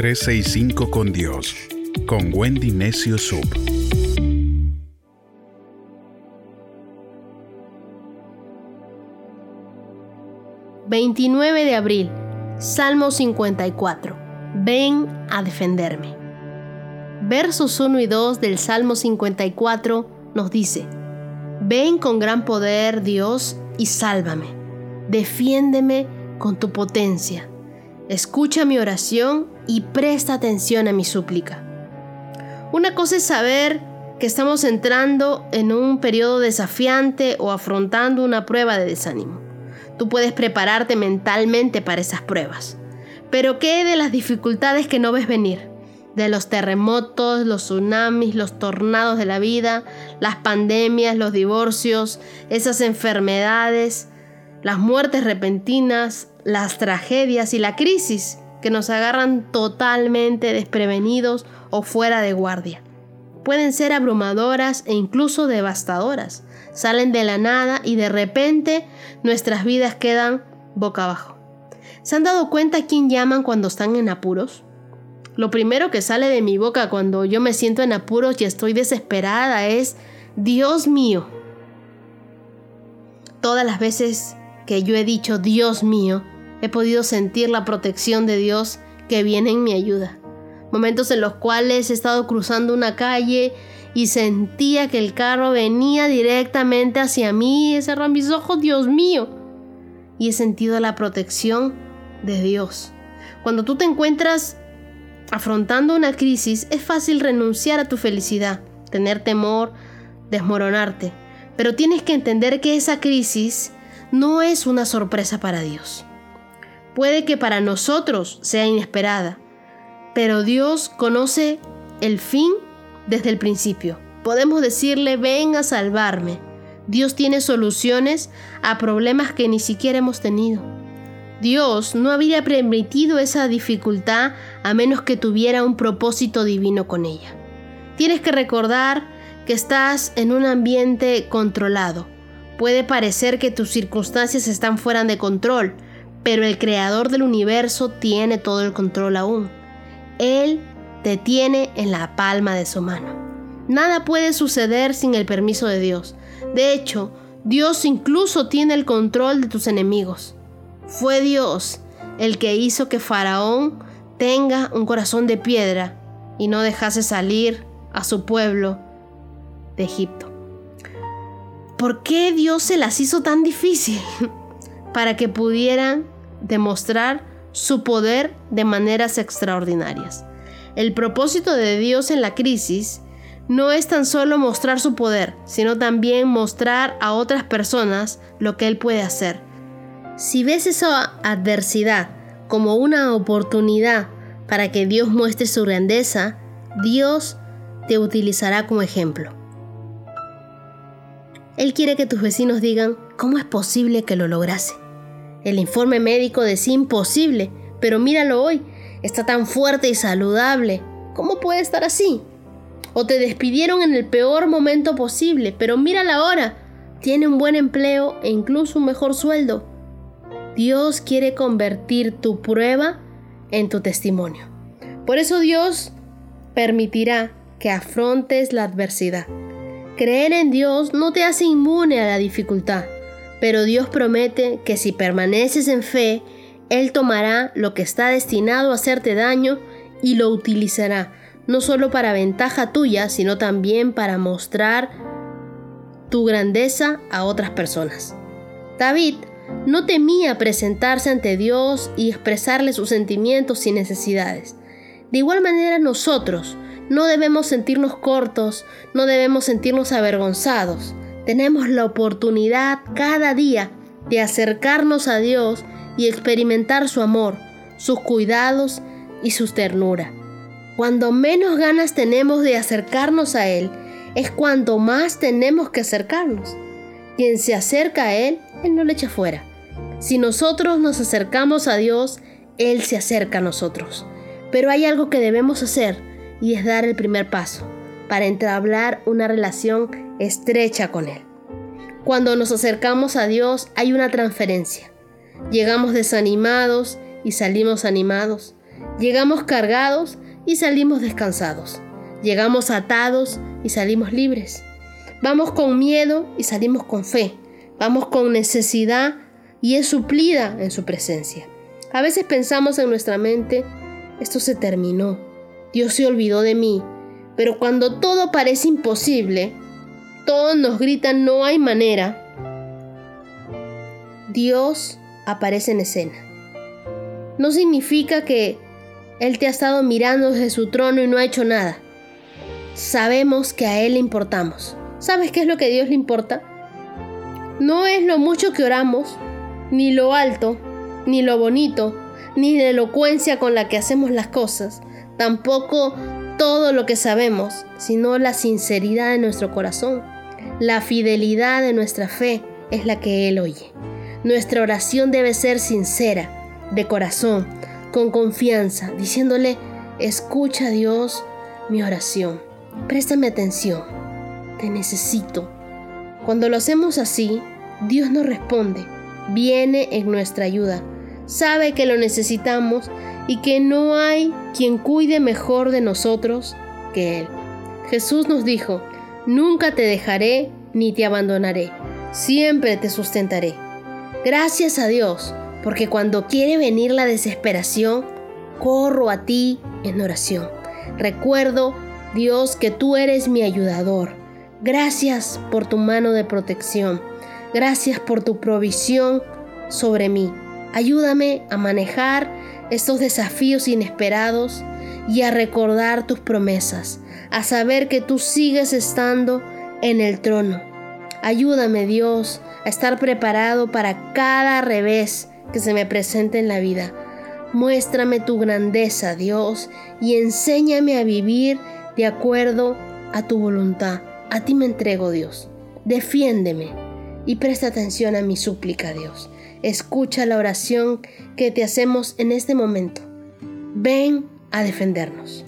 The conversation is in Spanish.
365 con Dios, con Wendy Necio Sub. ...29 de abril... ...Salmo 54... ...ven a defenderme... Versos 1 y 2 del Salmo 54 nos dice, Ven con gran poder, Dios, y sálvame. Defiéndeme con tu potencia. Escucha mi oración y presta atención a mi súplica. Una cosa es saber que estamos entrando en un periodo desafiante o afrontando una prueba de desánimo. Tú puedes prepararte mentalmente para esas pruebas. Pero ¿qué de las dificultades que no ves venir? de los terremotos, los tsunamis, los tornados de la vida, las pandemias, los divorcios, esas enfermedades, las muertes repentinas, las tragedias y la crisis que nos agarran totalmente desprevenidos o fuera de guardia. Pueden ser abrumadoras e incluso devastadoras. Salen de la nada y de repente nuestras vidas quedan boca abajo. ¿Se han dado cuenta quién llaman cuando están en apuros? Lo primero que sale de mi boca cuando yo me siento en apuros y estoy desesperada es, Dios mío. Todas las veces que yo he dicho Dios mío, he podido sentir la protección de Dios que viene en mi ayuda. Momentos en los cuales he estado cruzando una calle y sentía que el carro venía directamente hacia mí y cerró mis ojos, Dios mío. Y he sentido la protección de Dios. Cuando tú te encuentras afrontando una crisis es fácil renunciar a tu felicidad, tener temor, desmoronarte, pero tienes que entender que esa crisis no es una sorpresa para Dios. Puede que para nosotros sea inesperada, pero Dios conoce el fin desde el principio. Podemos decirle, ven a salvarme. Dios tiene soluciones a problemas que ni siquiera hemos tenido. Dios no habría permitido esa dificultad a menos que tuviera un propósito divino con ella. Tienes que recordar que estás en un ambiente controlado. Puede parecer que tus circunstancias están fuera de control, pero el creador del universo tiene todo el control aún. Él te tiene en la palma de su mano. Nada puede suceder sin el permiso de Dios. De hecho, Dios incluso tiene el control de tus enemigos. Fue Dios el que hizo que Faraón tenga un corazón de piedra y no dejase salir a su pueblo de Egipto. ¿Por qué Dios se las hizo tan difícil? Para que pudieran demostrar su poder de maneras extraordinarias. El propósito de Dios en la crisis no es tan solo mostrar su poder, sino también mostrar a otras personas lo que Él puede hacer si ves esa adversidad como una oportunidad para que Dios muestre su grandeza, Dios te utilizará como ejemplo. Él quiere que tus vecinos digan, ¿cómo es posible que lo lograse? El informe médico decía imposible, pero míralo hoy, está tan fuerte y saludable. ¿Cómo puede estar así? O te despidieron en el peor momento posible, pero mírala ahora, tiene un buen empleo e incluso un mejor sueldo. Dios quiere convertir tu prueba en tu testimonio. Por eso Dios permitirá que afrontes la adversidad. Creer en Dios no te hace inmune a la dificultad, pero Dios promete que si permaneces en fe, Él tomará lo que está destinado a hacerte daño y lo utilizará, no solo para ventaja tuya, sino también para mostrar tu grandeza a otras personas. David no temía presentarse ante Dios y expresarle sus sentimientos y necesidades. De igual manera nosotros no debemos sentirnos cortos, no debemos sentirnos avergonzados. Tenemos la oportunidad cada día de acercarnos a Dios y experimentar su amor, sus cuidados y su ternura. Cuando menos ganas tenemos de acercarnos a Él, es cuando más tenemos que acercarnos. Quien se acerca a Él, Él no le echa fuera. Si nosotros nos acercamos a Dios, Él se acerca a nosotros. Pero hay algo que debemos hacer y es dar el primer paso para entablar una relación estrecha con Él. Cuando nos acercamos a Dios hay una transferencia. Llegamos desanimados y salimos animados. Llegamos cargados y salimos descansados. Llegamos atados y salimos libres. Vamos con miedo y salimos con fe. Vamos con necesidad y es suplida en su presencia. A veces pensamos en nuestra mente, esto se terminó, Dios se olvidó de mí, pero cuando todo parece imposible, todos nos gritan no hay manera, Dios aparece en escena. No significa que Él te ha estado mirando desde su trono y no ha hecho nada. Sabemos que a Él le importamos. ¿Sabes qué es lo que a Dios le importa? No es lo mucho que oramos, ni lo alto, ni lo bonito, ni la elocuencia con la que hacemos las cosas, tampoco todo lo que sabemos, sino la sinceridad de nuestro corazón. La fidelidad de nuestra fe es la que Él oye. Nuestra oración debe ser sincera, de corazón, con confianza, diciéndole, escucha Dios mi oración, préstame atención, te necesito. Cuando lo hacemos así, Dios nos responde, viene en nuestra ayuda, sabe que lo necesitamos y que no hay quien cuide mejor de nosotros que Él. Jesús nos dijo, nunca te dejaré ni te abandonaré, siempre te sustentaré. Gracias a Dios, porque cuando quiere venir la desesperación, corro a ti en oración. Recuerdo, Dios, que tú eres mi ayudador. Gracias por tu mano de protección. Gracias por tu provisión sobre mí. Ayúdame a manejar estos desafíos inesperados y a recordar tus promesas, a saber que tú sigues estando en el trono. Ayúdame Dios a estar preparado para cada revés que se me presente en la vida. Muéstrame tu grandeza, Dios, y enséñame a vivir de acuerdo a tu voluntad. A ti me entrego, Dios. Defiéndeme y presta atención a mi súplica, Dios. Escucha la oración que te hacemos en este momento. Ven a defendernos.